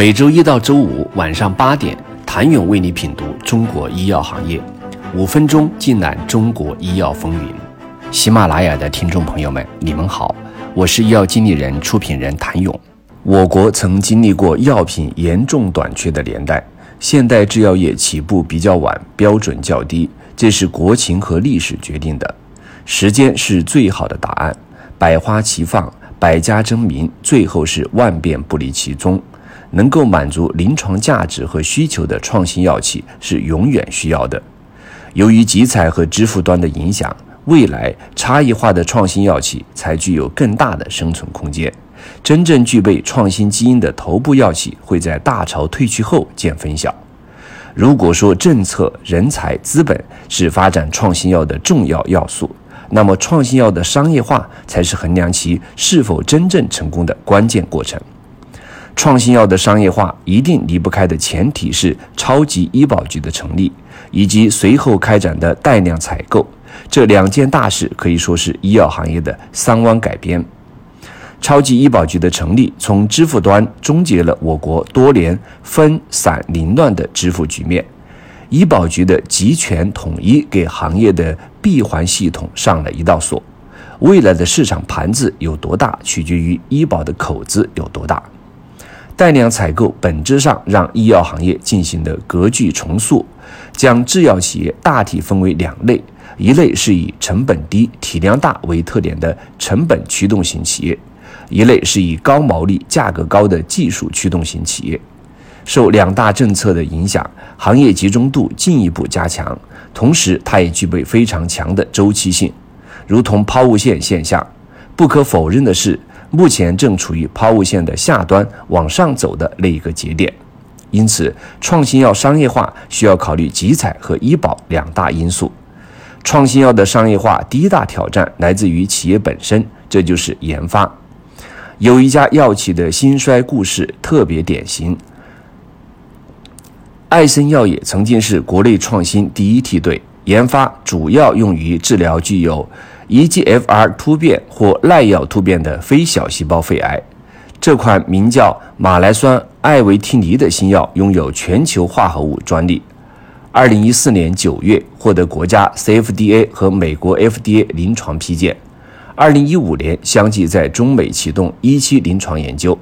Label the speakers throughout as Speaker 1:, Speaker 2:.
Speaker 1: 每周一到周五晚上八点，谭勇为你品读中国医药行业，五分钟尽览中国医药风云。喜马拉雅的听众朋友们，你们好，我是医药经理人、出品人谭勇。我国曾经历过药品严重短缺的年代，现代制药业起步比较晚，标准较低，这是国情和历史决定的。时间是最好的答案，百花齐放，百家争鸣，最后是万变不离其宗。能够满足临床价值和需求的创新药企是永远需要的。由于集采和支付端的影响，未来差异化的创新药企才具有更大的生存空间。真正具备创新基因的头部药企会在大潮退去后见分晓。如果说政策、人才、资本是发展创新药的重要要素，那么创新药的商业化才是衡量其是否真正成功的关键过程。创新药的商业化一定离不开的前提是超级医保局的成立，以及随后开展的带量采购。这两件大事可以说是医药行业的三湾改编。超级医保局的成立，从支付端终结了我国多年分散凌乱的支付局面；医保局的集权统一，给行业的闭环系统上了一道锁。未来的市场盘子有多大，取决于医保的口子有多大。带量采购本质上让医药行业进行的格局重塑，将制药企业大体分为两类：一类是以成本低、体量大为特点的成本驱动型企业；一类是以高毛利、价格高的技术驱动型企业。受两大政策的影响，行业集中度进一步加强，同时它也具备非常强的周期性，如同抛物线现象。不可否认的是。目前正处于抛物线的下端往上走的那一个节点，因此创新药商业化需要考虑集采和医保两大因素。创新药的商业化第一大挑战来自于企业本身，这就是研发。有一家药企的兴衰故事特别典型。艾森药业曾经是国内创新第一梯队，研发主要用于治疗具有。EGFR 突变或耐药突变的非小细胞肺癌，这款名叫马来酸艾维替尼的新药拥有全球化合物专利。二零一四年九月获得国家 CFDA 和美国 FDA 临床批件。二零一五年相继在中美启动一期临床研究，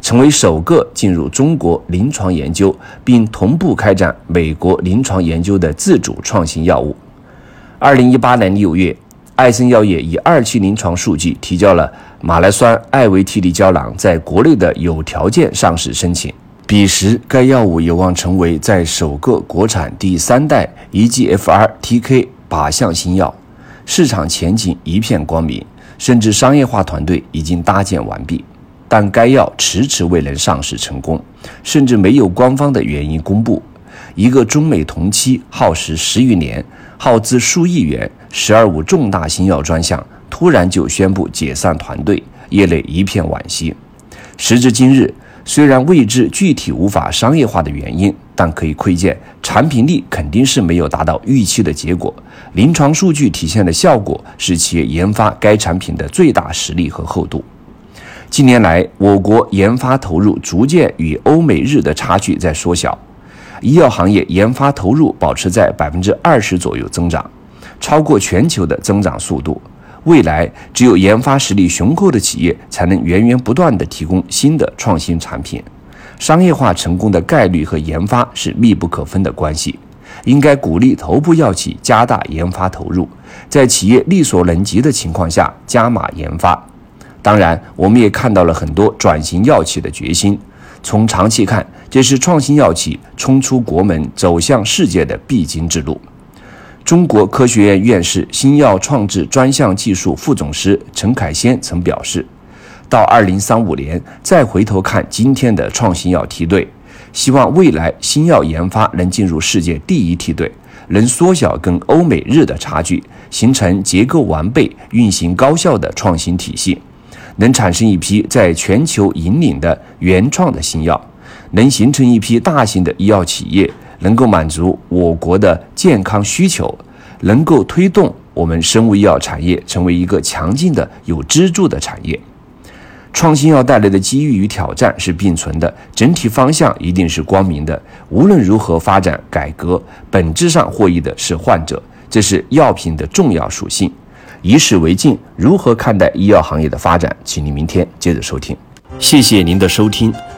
Speaker 1: 成为首个进入中国临床研究并同步开展美国临床研究的自主创新药物。二零一八年六月。艾森药业以二期临床数据提交了马来酸艾维替尼胶囊在国内的有条件上市申请。彼时，该药物有望成为在首个国产第三代 EGFR TK 靶向新药，市场前景一片光明，甚至商业化团队已经搭建完毕。但该药迟迟未能上市成功，甚至没有官方的原因公布。一个中美同期、耗时十余年、耗资数亿元。“十二五”重大新药专项突然就宣布解散团队，业内一片惋惜。时至今日，虽然未知具体无法商业化的原因，但可以窥见产品力肯定是没有达到预期的结果。临床数据体现的效果是企业研发该产品的最大实力和厚度。近年来，我国研发投入逐渐与欧美日的差距在缩小，医药行业研发投入保持在百分之二十左右增长。超过全球的增长速度，未来只有研发实力雄厚的企业才能源源不断地提供新的创新产品，商业化成功的概率和研发是密不可分的关系。应该鼓励头部药企加大研发投入，在企业力所能及的情况下加码研发。当然，我们也看到了很多转型药企的决心。从长期看，这是创新药企冲出国门、走向世界的必经之路。中国科学院院士、新药创制专项技术副总师陈凯先曾表示，到二零三五年再回头看今天的创新药梯队，希望未来新药研发能进入世界第一梯队，能缩小跟欧美日的差距，形成结构完备、运行高效的创新体系，能产生一批在全球引领的原创的新药，能形成一批大型的医药企业。能够满足我国的健康需求，能够推动我们生物医药产业成为一个强劲的、有支柱的产业。创新药带来的机遇与挑战是并存的，整体方向一定是光明的。无论如何发展改革，本质上获益的是患者，这是药品的重要属性。以史为镜，如何看待医药行业的发展？请您明天接着收听。谢谢您的收听。